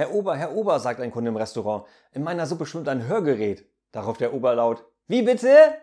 Herr Ober, Herr Ober, sagt ein Kunde im Restaurant, in meiner Suppe schwimmt ein Hörgerät. Darauf der Ober laut, wie bitte?